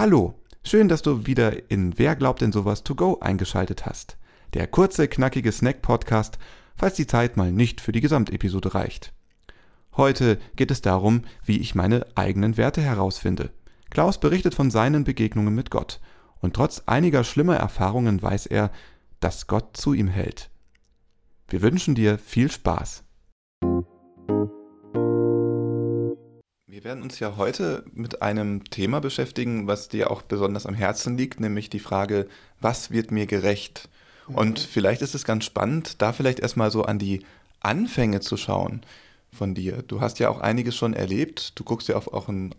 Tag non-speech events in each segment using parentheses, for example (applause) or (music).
Hallo, schön, dass du wieder in Wer glaubt denn sowas to go eingeschaltet hast. Der kurze, knackige Snack-Podcast, falls die Zeit mal nicht für die Gesamtepisode reicht. Heute geht es darum, wie ich meine eigenen Werte herausfinde. Klaus berichtet von seinen Begegnungen mit Gott und trotz einiger schlimmer Erfahrungen weiß er, dass Gott zu ihm hält. Wir wünschen dir viel Spaß. Wir werden uns ja heute mit einem Thema beschäftigen, was dir auch besonders am Herzen liegt, nämlich die Frage, was wird mir gerecht? Und vielleicht ist es ganz spannend, da vielleicht erstmal so an die Anfänge zu schauen von dir. Du hast ja auch einiges schon erlebt. Du guckst ja auf auch einen,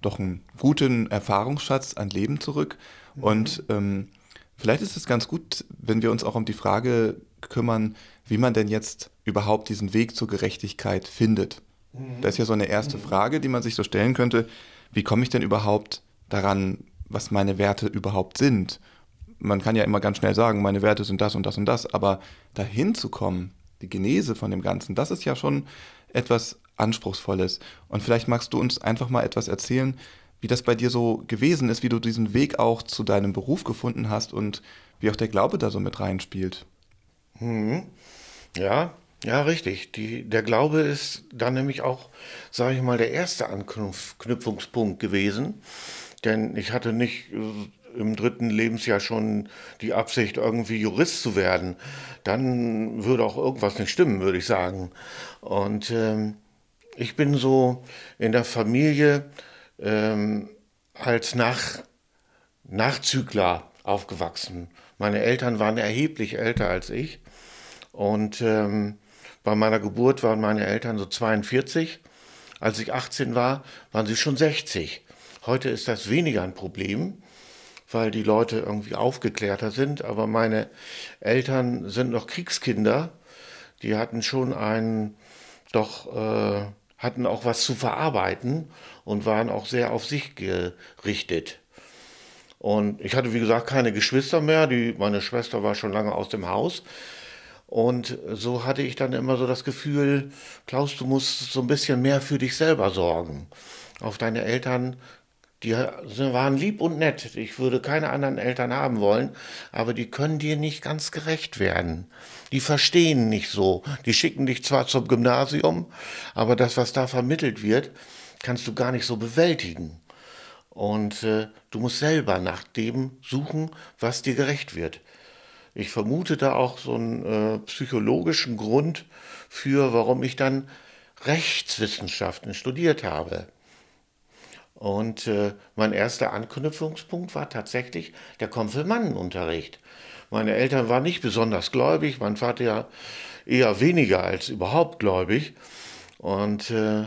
doch einen guten Erfahrungsschatz an Leben zurück. Mhm. Und ähm, vielleicht ist es ganz gut, wenn wir uns auch um die Frage kümmern, wie man denn jetzt überhaupt diesen Weg zur Gerechtigkeit findet. Mhm. Das ist ja so eine erste mhm. Frage, die man sich so stellen könnte. Wie komme ich denn überhaupt daran, was meine Werte überhaupt sind? Man kann ja immer ganz schnell sagen, meine Werte sind das und das und das, aber dahin zu kommen, die Genese von dem Ganzen, das ist ja schon etwas Anspruchsvolles. Und vielleicht magst du uns einfach mal etwas erzählen, wie das bei dir so gewesen ist, wie du diesen Weg auch zu deinem Beruf gefunden hast und wie auch der Glaube da so mit reinspielt. Mhm. Ja, ja, richtig. Die, der Glaube ist dann nämlich auch, sage ich mal, der erste Anknüpfungspunkt gewesen. Denn ich hatte nicht äh, im dritten Lebensjahr schon die Absicht, irgendwie Jurist zu werden. Dann würde auch irgendwas nicht stimmen, würde ich sagen. Und ähm, ich bin so in der Familie ähm, als Nach Nachzügler aufgewachsen. Meine Eltern waren erheblich älter als ich. Und ähm, bei meiner Geburt waren meine Eltern so 42. Als ich 18 war, waren sie schon 60. Heute ist das weniger ein Problem, weil die Leute irgendwie aufgeklärter sind. Aber meine Eltern sind noch Kriegskinder. Die hatten schon einen, doch, äh, hatten auch was zu verarbeiten und waren auch sehr auf sich gerichtet. Und ich hatte, wie gesagt, keine Geschwister mehr. Die, meine Schwester war schon lange aus dem Haus. Und so hatte ich dann immer so das Gefühl, Klaus, du musst so ein bisschen mehr für dich selber sorgen. Auf deine Eltern, die waren lieb und nett. Ich würde keine anderen Eltern haben wollen, aber die können dir nicht ganz gerecht werden. Die verstehen nicht so. Die schicken dich zwar zum Gymnasium, aber das, was da vermittelt wird, kannst du gar nicht so bewältigen. Und äh, du musst selber nach dem suchen, was dir gerecht wird. Ich vermute da auch so einen äh, psychologischen Grund für, warum ich dann Rechtswissenschaften studiert habe. Und äh, mein erster Anknüpfungspunkt war tatsächlich der Konfirmandenunterricht. Meine Eltern waren nicht besonders gläubig, mein Vater ja eher weniger als überhaupt gläubig. Und äh,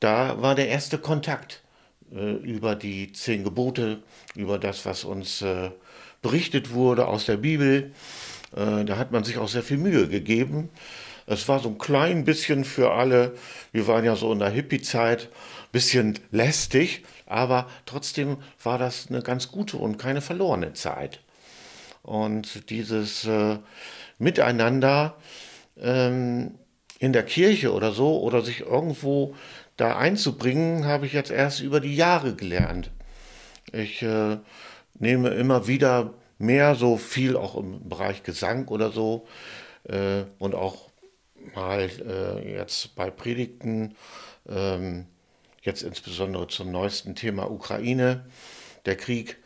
da war der erste Kontakt äh, über die zehn Gebote, über das, was uns äh, berichtet wurde aus der Bibel. Äh, da hat man sich auch sehr viel Mühe gegeben. Es war so ein klein bisschen für alle, wir waren ja so in der Hippie-Zeit, bisschen lästig, aber trotzdem war das eine ganz gute und keine verlorene Zeit. Und dieses äh, Miteinander ähm, in der Kirche oder so oder sich irgendwo da einzubringen, habe ich jetzt erst über die Jahre gelernt. Ich äh, nehme immer wieder mehr so viel auch im Bereich Gesang oder so äh, und auch mal äh, jetzt bei Predigten, ähm, jetzt insbesondere zum neuesten Thema Ukraine, der Krieg,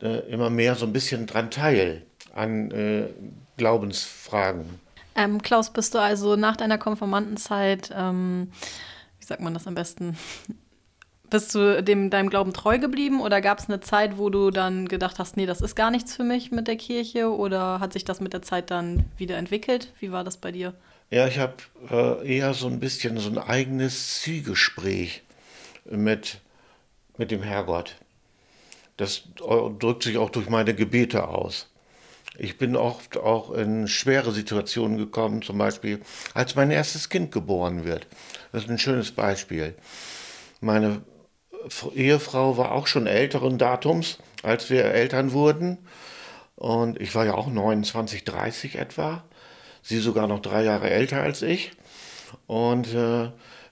äh, immer mehr so ein bisschen dran teil an äh, Glaubensfragen. Ähm, Klaus, bist du also nach deiner Konformantenzeit, ähm, wie sagt man das am besten, bist du dem, deinem Glauben treu geblieben oder gab es eine Zeit, wo du dann gedacht hast, nee, das ist gar nichts für mich mit der Kirche oder hat sich das mit der Zeit dann wieder entwickelt? Wie war das bei dir? Ja, ich habe äh, eher so ein bisschen so ein eigenes Zielgespräch mit, mit dem Herrgott. Das drückt sich auch durch meine Gebete aus. Ich bin oft auch in schwere Situationen gekommen, zum Beispiel als mein erstes Kind geboren wird. Das ist ein schönes Beispiel. Meine Ehefrau war auch schon älteren Datums, als wir Eltern wurden. Und ich war ja auch 29, 30 etwa. Sie sogar noch drei Jahre älter als ich. Und äh,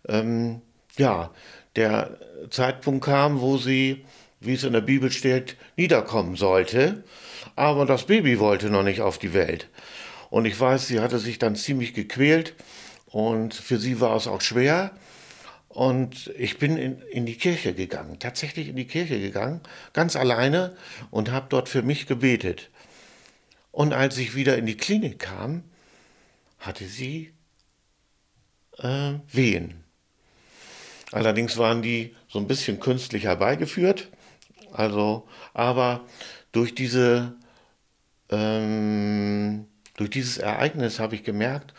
ähm, ja, der Zeitpunkt kam, wo sie wie es in der Bibel steht, niederkommen sollte. Aber das Baby wollte noch nicht auf die Welt. Und ich weiß, sie hatte sich dann ziemlich gequält und für sie war es auch schwer. Und ich bin in, in die Kirche gegangen, tatsächlich in die Kirche gegangen, ganz alleine und habe dort für mich gebetet. Und als ich wieder in die Klinik kam, hatte sie äh, Wehen. Allerdings waren die so ein bisschen künstlich herbeigeführt. Also, aber durch diese ähm, durch dieses Ereignis habe ich gemerkt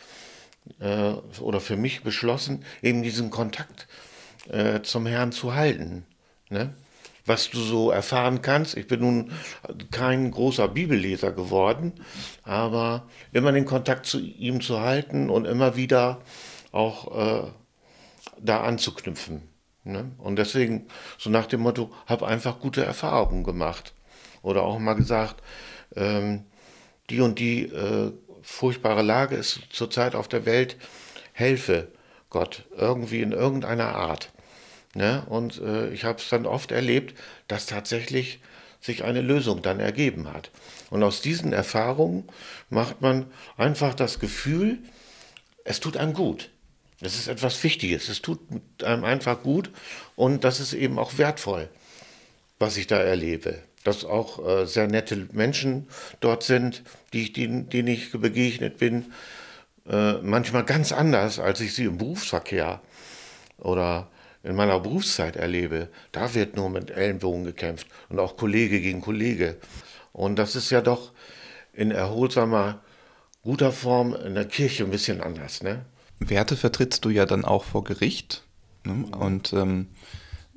äh, oder für mich beschlossen, eben diesen Kontakt äh, zum Herrn zu halten. Ne? Was du so erfahren kannst. Ich bin nun kein großer Bibelleser geworden, aber immer den Kontakt zu ihm zu halten und immer wieder auch äh, da anzuknüpfen. Ne? Und deswegen, so nach dem Motto, habe einfach gute Erfahrungen gemacht. Oder auch mal gesagt, ähm, die und die äh, furchtbare Lage ist zurzeit auf der Welt, helfe Gott irgendwie in irgendeiner Art. Ne? Und äh, ich habe es dann oft erlebt, dass tatsächlich sich eine Lösung dann ergeben hat. Und aus diesen Erfahrungen macht man einfach das Gefühl, es tut einem gut. Das ist etwas Wichtiges. Es tut einem einfach gut und das ist eben auch wertvoll, was ich da erlebe dass auch äh, sehr nette Menschen dort sind, die ich, denen, denen ich begegnet bin. Äh, manchmal ganz anders, als ich sie im Berufsverkehr oder in meiner Berufszeit erlebe. Da wird nur mit Ellenbogen gekämpft und auch Kollege gegen Kollege. Und das ist ja doch in erholsamer, guter Form in der Kirche ein bisschen anders. Ne? Werte vertrittst du ja dann auch vor Gericht. Ne? Und ähm,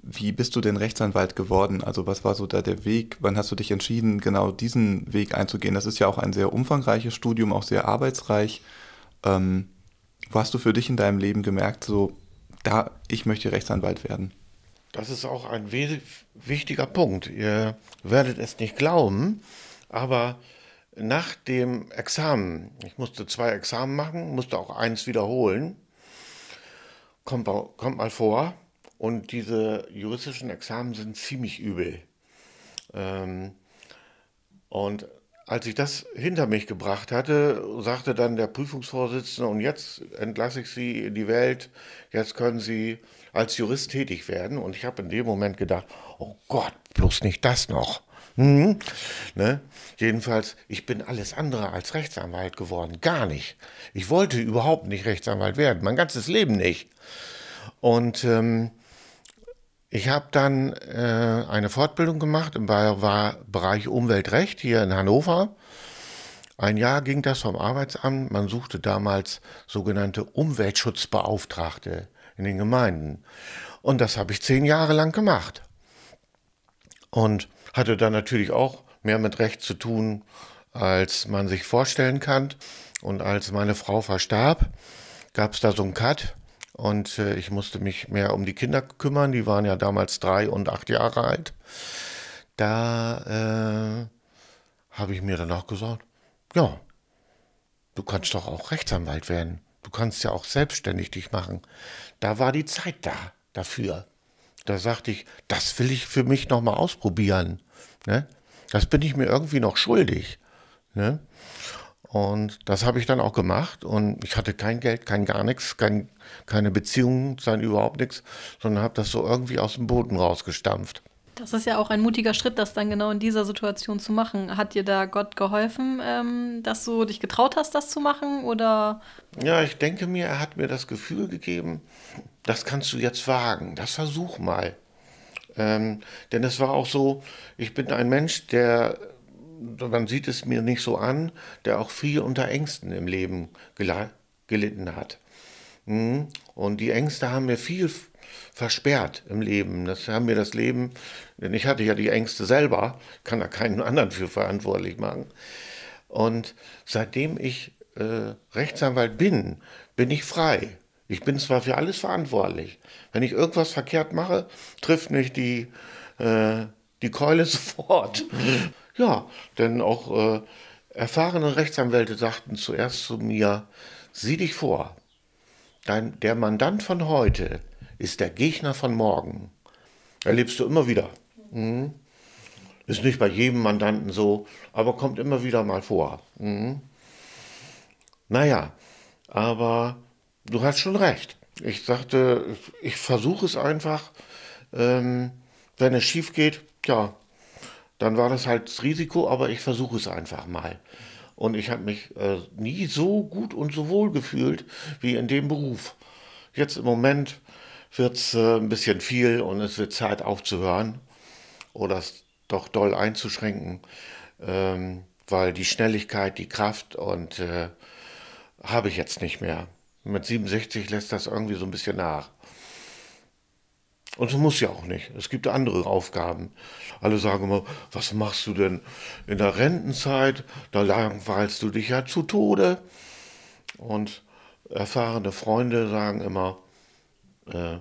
wie bist du denn Rechtsanwalt geworden? Also was war so da der Weg? Wann hast du dich entschieden, genau diesen Weg einzugehen? Das ist ja auch ein sehr umfangreiches Studium, auch sehr arbeitsreich. Ähm, wo hast du für dich in deinem Leben gemerkt, so, da, ich möchte Rechtsanwalt werden? Das ist auch ein wichtiger Punkt. Ihr werdet es nicht glauben, aber nach dem Examen, ich musste zwei Examen machen, musste auch eins wiederholen, kommt, kommt mal vor, und diese juristischen Examen sind ziemlich übel. Ähm, und als ich das hinter mich gebracht hatte, sagte dann der Prüfungsvorsitzende, und jetzt entlasse ich Sie in die Welt, jetzt können Sie als Jurist tätig werden. Und ich habe in dem Moment gedacht, oh Gott, bloß nicht das noch. Hm? Ne? Jedenfalls, ich bin alles andere als Rechtsanwalt geworden. Gar nicht. Ich wollte überhaupt nicht Rechtsanwalt werden, mein ganzes Leben nicht. Und ähm, ich habe dann äh, eine Fortbildung gemacht im Bereich Umweltrecht hier in Hannover. Ein Jahr ging das vom Arbeitsamt. Man suchte damals sogenannte Umweltschutzbeauftragte in den Gemeinden. Und das habe ich zehn Jahre lang gemacht. Und hatte dann natürlich auch mehr mit Recht zu tun, als man sich vorstellen kann. Und als meine Frau verstarb, gab es da so einen Cut und äh, ich musste mich mehr um die Kinder kümmern. Die waren ja damals drei und acht Jahre alt. Da äh, habe ich mir dann auch gesagt, ja, du kannst doch auch Rechtsanwalt werden. Du kannst ja auch selbstständig dich machen. Da war die Zeit da dafür. Da sagte ich, das will ich für mich nochmal ausprobieren. Ne? Das bin ich mir irgendwie noch schuldig. Ne? Und das habe ich dann auch gemacht und ich hatte kein Geld, kein gar nichts, kein, keine Beziehung, sein überhaupt nichts, sondern habe das so irgendwie aus dem Boden rausgestampft. Das ist ja auch ein mutiger Schritt, das dann genau in dieser Situation zu machen. Hat dir da Gott geholfen, ähm, dass du dich getraut hast, das zu machen? Oder? Ja, ich denke mir, er hat mir das Gefühl gegeben, das kannst du jetzt wagen, das versuch mal. Ähm, denn es war auch so, ich bin ein Mensch, der man sieht es mir nicht so an, der auch viel unter Ängsten im Leben gelitten hat. Mhm. Und die Ängste haben mir viel versperrt im Leben. Das haben mir das Leben, denn ich hatte ja die Ängste selber, kann da keinen anderen für verantwortlich machen. Und seitdem ich äh, Rechtsanwalt bin, bin ich frei. Ich bin zwar für alles verantwortlich. Wenn ich irgendwas verkehrt mache, trifft mich die, äh, die Keule (laughs) sofort. Ja, denn auch äh, erfahrene Rechtsanwälte sagten zuerst zu mir, sieh dich vor, dein, der Mandant von heute ist der Gegner von morgen. Erlebst du immer wieder. Mhm. Ist nicht bei jedem Mandanten so, aber kommt immer wieder mal vor. Mhm. Naja, aber du hast schon recht. Ich sagte, ich versuche es einfach. Ähm, wenn es schief geht, ja, dann war das halt das Risiko, aber ich versuche es einfach mal. Und ich habe mich äh, nie so gut und so wohl gefühlt wie in dem Beruf. Jetzt im Moment wird es äh, ein bisschen viel und es wird Zeit aufzuhören oder es doch doll einzuschränken, ähm, weil die Schnelligkeit, die Kraft und äh, habe ich jetzt nicht mehr. Mit 67 lässt das irgendwie so ein bisschen nach. Und so muss ja auch nicht. Es gibt andere Aufgaben. Alle sagen immer, was machst du denn in der Rentenzeit? Da langweilst du dich ja zu Tode. Und erfahrene Freunde sagen immer, äh,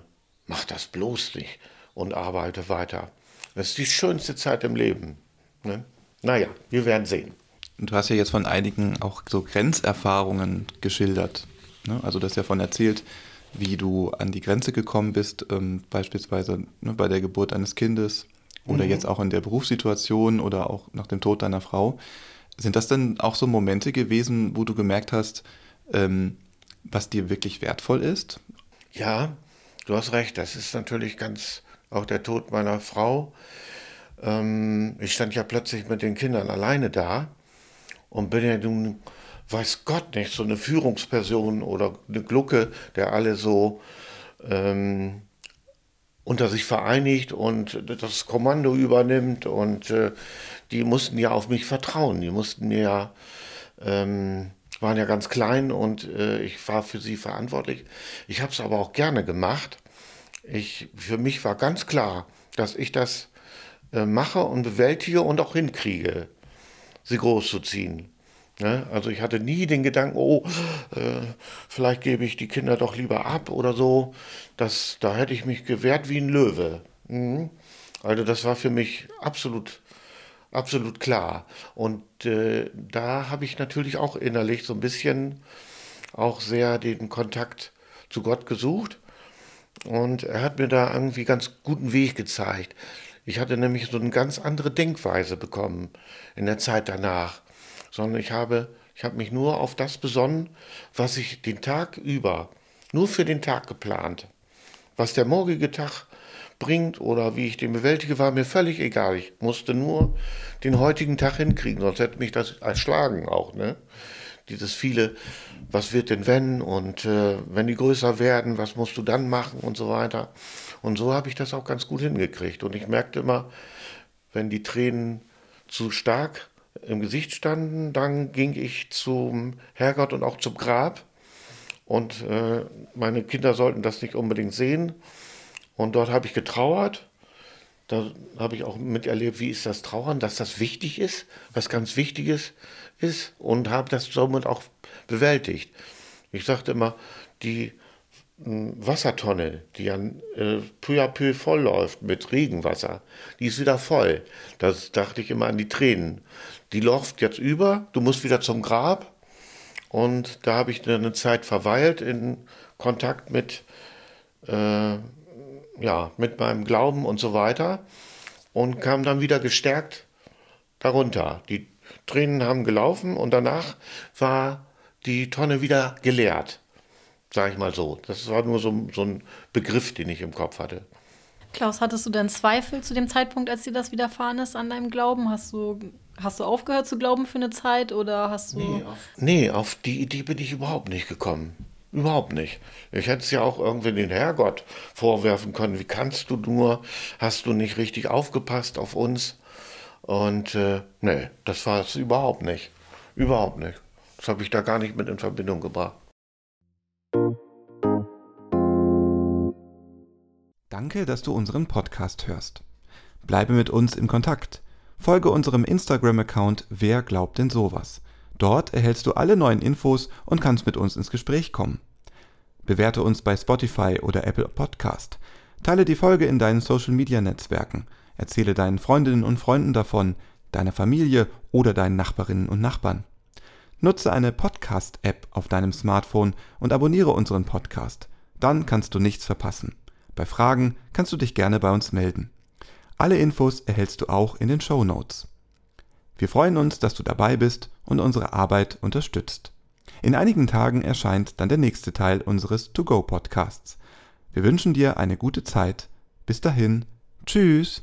mach das bloß nicht und arbeite weiter. Das ist die schönste Zeit im Leben. Ne? Naja, wir werden sehen. Und du hast ja jetzt von einigen auch so Grenzerfahrungen geschildert. Ne? Also du hast ja von erzählt, wie du an die Grenze gekommen bist, ähm, beispielsweise ne, bei der Geburt eines Kindes oder mhm. jetzt auch in der Berufssituation oder auch nach dem Tod deiner Frau. Sind das denn auch so Momente gewesen, wo du gemerkt hast, ähm, was dir wirklich wertvoll ist? Ja, du hast recht. Das ist natürlich ganz auch der Tod meiner Frau. Ähm, ich stand ja plötzlich mit den Kindern alleine da und bin ja nun, weiß Gott nicht, so eine Führungsperson oder eine Glucke, der alle so ähm, unter sich vereinigt und das Kommando übernimmt und äh, die mussten ja auf mich vertrauen. Die mussten mir ja ähm, waren ja ganz klein und äh, ich war für sie verantwortlich. Ich habe es aber auch gerne gemacht. Ich, für mich war ganz klar, dass ich das äh, mache und bewältige und auch hinkriege, sie großzuziehen. Ne? Also ich hatte nie den Gedanken, oh, äh, vielleicht gebe ich die Kinder doch lieber ab oder so. Das, da hätte ich mich gewehrt wie ein Löwe. Mhm. Also das war für mich absolut absolut klar. Und äh, da habe ich natürlich auch innerlich so ein bisschen auch sehr den Kontakt zu Gott gesucht. Und er hat mir da irgendwie ganz guten Weg gezeigt. Ich hatte nämlich so eine ganz andere Denkweise bekommen in der Zeit danach. Sondern ich habe, ich habe mich nur auf das besonnen, was ich den Tag über, nur für den Tag geplant. Was der morgige Tag bringt oder wie ich den bewältige, war mir völlig egal. Ich musste nur den heutigen Tag hinkriegen, sonst hätte mich das erschlagen auch. Ne? Dieses viele, was wird denn wenn und äh, wenn die größer werden, was musst du dann machen und so weiter. Und so habe ich das auch ganz gut hingekriegt. Und ich merkte immer, wenn die Tränen zu stark im Gesicht standen, dann ging ich zum Herrgott und auch zum Grab. Und äh, meine Kinder sollten das nicht unbedingt sehen. Und dort habe ich getrauert. Da habe ich auch miterlebt, wie ist das Trauern, dass das wichtig ist, was ganz Wichtiges ist und habe das somit auch bewältigt. Ich sagte immer, die Wassertonne, die ja äh, peu à peu voll läuft mit Regenwasser, die ist wieder voll. Da dachte ich immer an die Tränen. Die läuft jetzt über, du musst wieder zum Grab. Und da habe ich eine Zeit verweilt in Kontakt mit äh, ja, mit meinem Glauben und so weiter und kam dann wieder gestärkt darunter. Die Tränen haben gelaufen und danach war die Tonne wieder geleert, sage ich mal so. Das war nur so, so ein Begriff, den ich im Kopf hatte. Klaus, hattest du denn Zweifel zu dem Zeitpunkt, als dir das widerfahren ist an deinem Glauben? Hast du, hast du aufgehört zu glauben für eine Zeit oder hast du. Nee auf, nee, auf die Idee bin ich überhaupt nicht gekommen. Überhaupt nicht. Ich hätte es ja auch irgendwie den Herrgott vorwerfen können. Wie kannst du nur? Hast du nicht richtig aufgepasst auf uns? Und äh, nee, das war es überhaupt nicht. Überhaupt nicht. Das habe ich da gar nicht mit in Verbindung gebracht. Danke, dass du unseren Podcast hörst. Bleibe mit uns in Kontakt. Folge unserem Instagram-Account Wer glaubt denn sowas? Dort erhältst du alle neuen Infos und kannst mit uns ins Gespräch kommen. Bewerte uns bei Spotify oder Apple Podcast. Teile die Folge in deinen Social Media Netzwerken. Erzähle deinen Freundinnen und Freunden davon, deiner Familie oder deinen Nachbarinnen und Nachbarn. Nutze eine Podcast-App auf deinem Smartphone und abonniere unseren Podcast. Dann kannst du nichts verpassen. Bei Fragen kannst du dich gerne bei uns melden. Alle Infos erhältst du auch in den Show Notes. Wir freuen uns, dass du dabei bist und unsere Arbeit unterstützt. In einigen Tagen erscheint dann der nächste Teil unseres To-Go-Podcasts. Wir wünschen dir eine gute Zeit. Bis dahin. Tschüss.